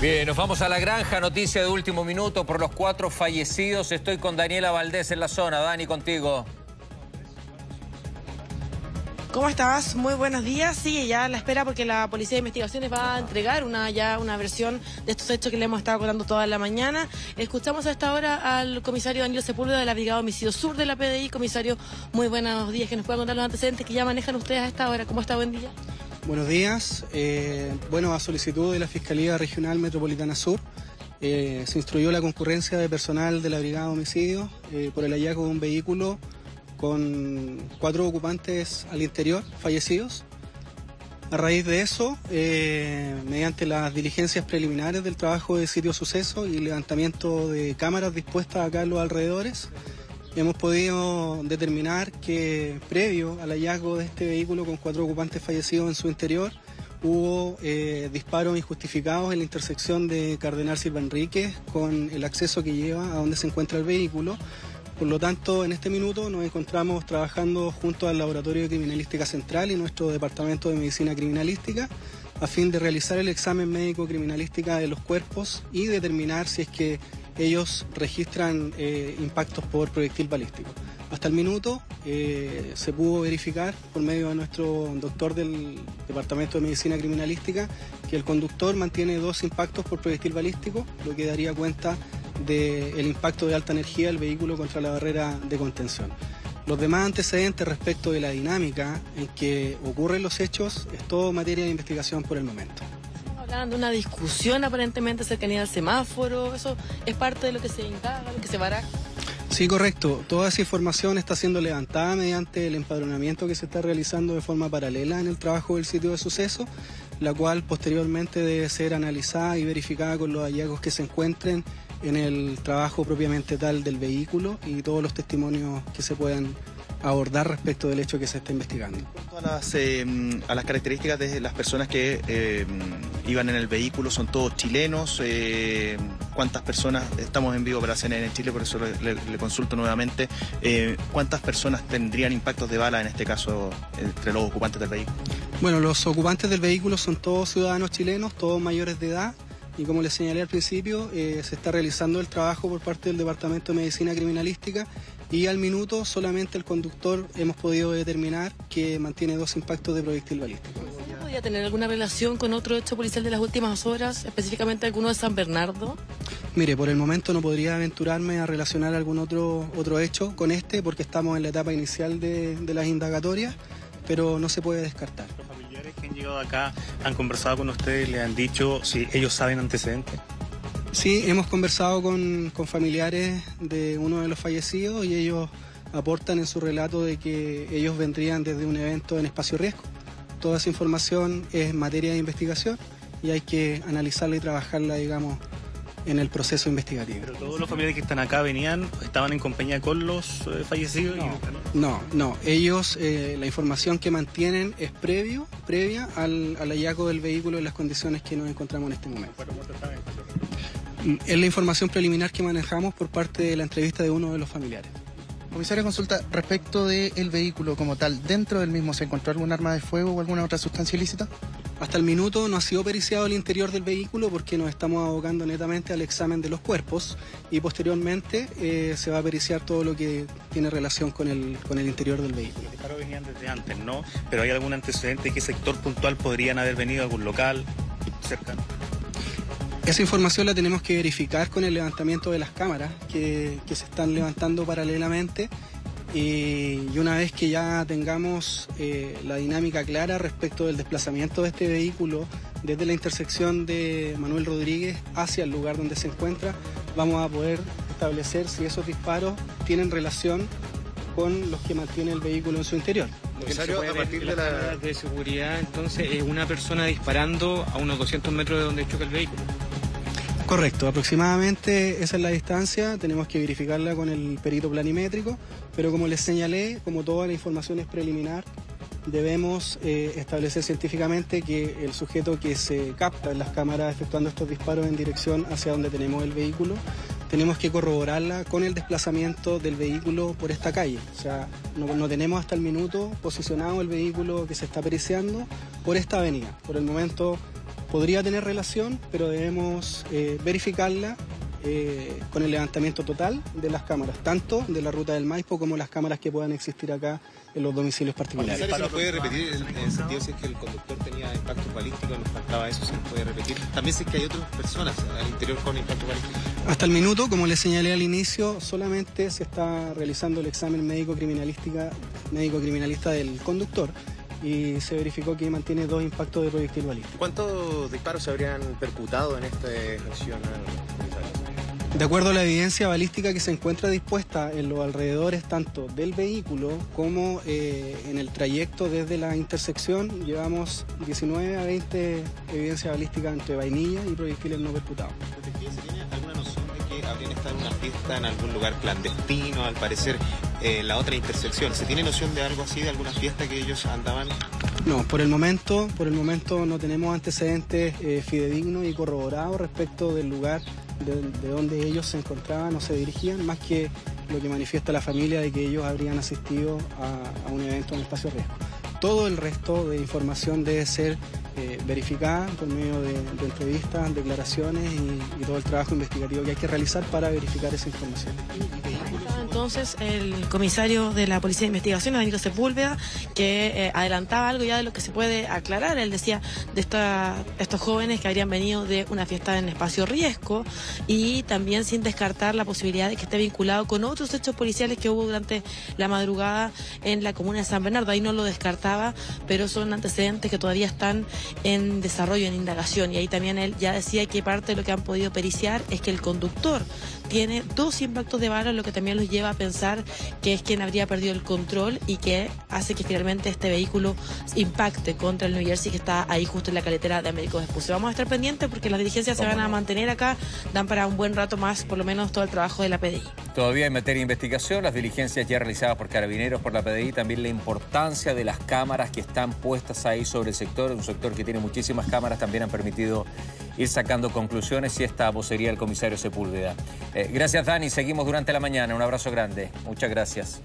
Bien, nos vamos a la granja, noticia de último minuto por los cuatro fallecidos. Estoy con Daniela Valdés en la zona. Dani, contigo. ¿Cómo estás? Muy buenos días. Sí, ya a la espera porque la Policía de Investigaciones va a entregar una ya una versión de estos hechos que le hemos estado contando toda la mañana. Escuchamos a esta hora al comisario Daniel Sepúlveda de la Brigada Homicidio Sur de la PDI. Comisario, muy buenos días. Que nos pueda contar los antecedentes que ya manejan ustedes a esta hora. ¿Cómo está? Buen día. Buenos días. Eh, bueno, a solicitud de la Fiscalía Regional Metropolitana Sur, eh, se instruyó la concurrencia de personal de la Brigada Homicidio eh, por el hallazgo de un vehículo con cuatro ocupantes al interior fallecidos. A raíz de eso, mediante las diligencias preliminares del trabajo de sitio suceso y levantamiento de cámaras dispuestas acá en los alrededores, hemos podido determinar que previo al hallazgo de este vehículo con cuatro ocupantes fallecidos en su interior, hubo eh, disparos injustificados en la intersección de Cardenal Silva Enríquez con el acceso que lleva a donde se encuentra el vehículo. Por lo tanto, en este minuto nos encontramos trabajando junto al Laboratorio de Criminalística Central y nuestro Departamento de Medicina Criminalística a fin de realizar el examen médico criminalística de los cuerpos y determinar si es que ellos registran eh, impactos por proyectil balístico. Hasta el minuto eh, se pudo verificar por medio de nuestro doctor del Departamento de Medicina Criminalística que el conductor mantiene dos impactos por proyectil balístico, lo que daría cuenta del impacto de alta energía del vehículo contra la barrera de contención. Los demás antecedentes respecto de la dinámica en que ocurren los hechos es todo materia de investigación por el momento. Hablaban de una discusión aparentemente cercanía al semáforo, eso es parte de lo que se indaga, lo que se baraja. Sí, correcto. Toda esa información está siendo levantada mediante el empadronamiento que se está realizando de forma paralela en el trabajo del sitio de suceso, la cual posteriormente debe ser analizada y verificada con los hallazgos que se encuentren en el trabajo propiamente tal del vehículo y todos los testimonios que se puedan abordar respecto del hecho que se está investigando. A las, eh, a las características de las personas que eh, iban en el vehículo, ¿son todos chilenos? Eh, ¿Cuántas personas, estamos en vivo para CNN en Chile, por eso le, consulto nuevamente, ¿cuántas personas tendrían impactos de bala en este caso entre los ocupantes del vehículo? Bueno, los ocupantes del vehículo son todos ciudadanos chilenos, todos mayores de edad, y como les señalé al principio, eh, se está realizando el trabajo por parte del Departamento de Medicina Criminalística y al minuto solamente el conductor hemos podido determinar que mantiene dos impactos de proyectil balístico. ¿Podría tener alguna relación con otro hecho policial de las últimas horas, específicamente alguno de San Bernardo? Mire, por el momento no podría aventurarme a relacionar algún otro, otro hecho con este porque estamos en la etapa inicial de, de las indagatorias, pero no se puede descartar que han llegado acá han conversado con ustedes, le han dicho si ellos saben antecedentes. Sí, hemos conversado con, con familiares de uno de los fallecidos y ellos aportan en su relato de que ellos vendrían desde un evento en espacio riesgo. Toda esa información es materia de investigación y hay que analizarla y trabajarla, digamos, en el proceso investigativo. ¿Pero todos los familiares que están acá venían, estaban en compañía con los eh, fallecidos? No, no, Ellos, eh, la información que mantienen es previo, previa al, hallazgo del vehículo en las condiciones que nos encontramos en este momento. Es la información preliminar que manejamos por parte de la entrevista de uno de los familiares. Comisario, consulta respecto del vehículo como tal. ¿Dentro del mismo se encontró algún arma de fuego o alguna otra sustancia ilícita? Hasta el minuto no ha sido periciado el interior del vehículo porque nos estamos abocando netamente al examen de los cuerpos y posteriormente eh, se va a periciar todo lo que tiene relación con el, con el interior del vehículo. Los disparos venían desde antes, ¿no? Pero ¿hay algún antecedente? ¿Qué sector puntual podrían haber venido? ¿Algún local cercano? Esa información la tenemos que verificar con el levantamiento de las cámaras que, que se están levantando paralelamente y, una vez que ya tengamos eh, la dinámica clara respecto del desplazamiento de este vehículo desde la intersección de Manuel Rodríguez hacia el lugar donde se encuentra, vamos a poder establecer si esos disparos tienen relación con los que mantiene el vehículo en su interior. a partir de la de seguridad, entonces, es una persona disparando a unos 200 metros de donde choca el vehículo. Correcto, aproximadamente esa es la distancia, tenemos que verificarla con el perito planimétrico, pero como les señalé, como toda la información es preliminar, debemos eh, establecer científicamente que el sujeto que se capta en las cámaras efectuando estos disparos en dirección hacia donde tenemos el vehículo, tenemos que corroborarla con el desplazamiento del vehículo por esta calle. O sea, no, no tenemos hasta el minuto posicionado el vehículo que se está periciando por esta avenida. Por el momento podría tener relación, pero debemos eh, verificarla eh, con el levantamiento total de las cámaras, tanto de la ruta del Maipo como las cámaras que puedan existir acá en los domicilios particulares. ¿Se puede repetir en el sentido si es que el conductor tenía impacto balístico, nos faltaba eso, se puede repetir? También si es que hay otras personas al interior con impacto balístico. Hasta el minuto, como les señalé al inicio, solamente se está realizando el examen médico criminalística, médico criminalista del conductor y se verificó que mantiene dos impactos de proyectil balístico. ¿Cuántos disparos se habrían percutado en esta acción? De acuerdo a la evidencia balística que se encuentra dispuesta en los alrededores tanto del vehículo como eh, en el trayecto desde la intersección, llevamos 19 a 20 evidencias balísticas entre vainilla y proyectiles no percutados. ¿Se tiene alguna noción de que habrían estado en una fiesta en algún lugar clandestino, al parecer en la otra intersección? ¿Se tiene noción de algo así, de alguna fiesta que ellos andaban? No, por el momento, por el momento no tenemos antecedentes eh, fidedignos y corroborados respecto del lugar de, donde ellos se encontraban o se dirigían, más que lo que manifiesta la familia de que ellos habrían asistido a, un evento en espacio riesgo. Todo el resto de información debe ser eh, verificada por medio de, entrevistas, declaraciones y, todo el trabajo investigativo que hay que realizar para verificar esa información entonces el comisario de la Policía de Investigación, Danilo Sepúlveda, que eh, adelantaba algo ya de lo que se puede aclarar. Él decía de estos jóvenes que habrían venido de una fiesta en espacio riesgo y también sin descartar la posibilidad de que esté vinculado con otros hechos policiales que hubo durante la madrugada en la comuna de San Bernardo. Ahí no lo descartaba, pero son antecedentes que todavía están en desarrollo, en indagación. Y ahí también él ya decía que parte de lo que han podido periciar es que el conductor tiene dos impactos de bala, lo que también los lleva a pensar que es quien habría perdido el control y que hace que finalmente este vehículo impacte contra el New Jersey que está ahí justo en la carretera de Américo Vespucio. Vamos a estar pendientes porque las diligencias se van a mantener acá, dan para un buen rato más, por lo menos todo el trabajo de la PDI. Todavía en materia de investigación, las diligencias ya realizadas por carabineros, por la PDI, también la importancia de las cámaras que están puestas ahí sobre el sector, un sector que tiene muchísimas cámaras, también han permitido ir sacando conclusiones y esta vocería del comisario Sepúlveda. Eh, gracias Dani, seguimos durante la mañana, un abrazo grande, muchas gracias.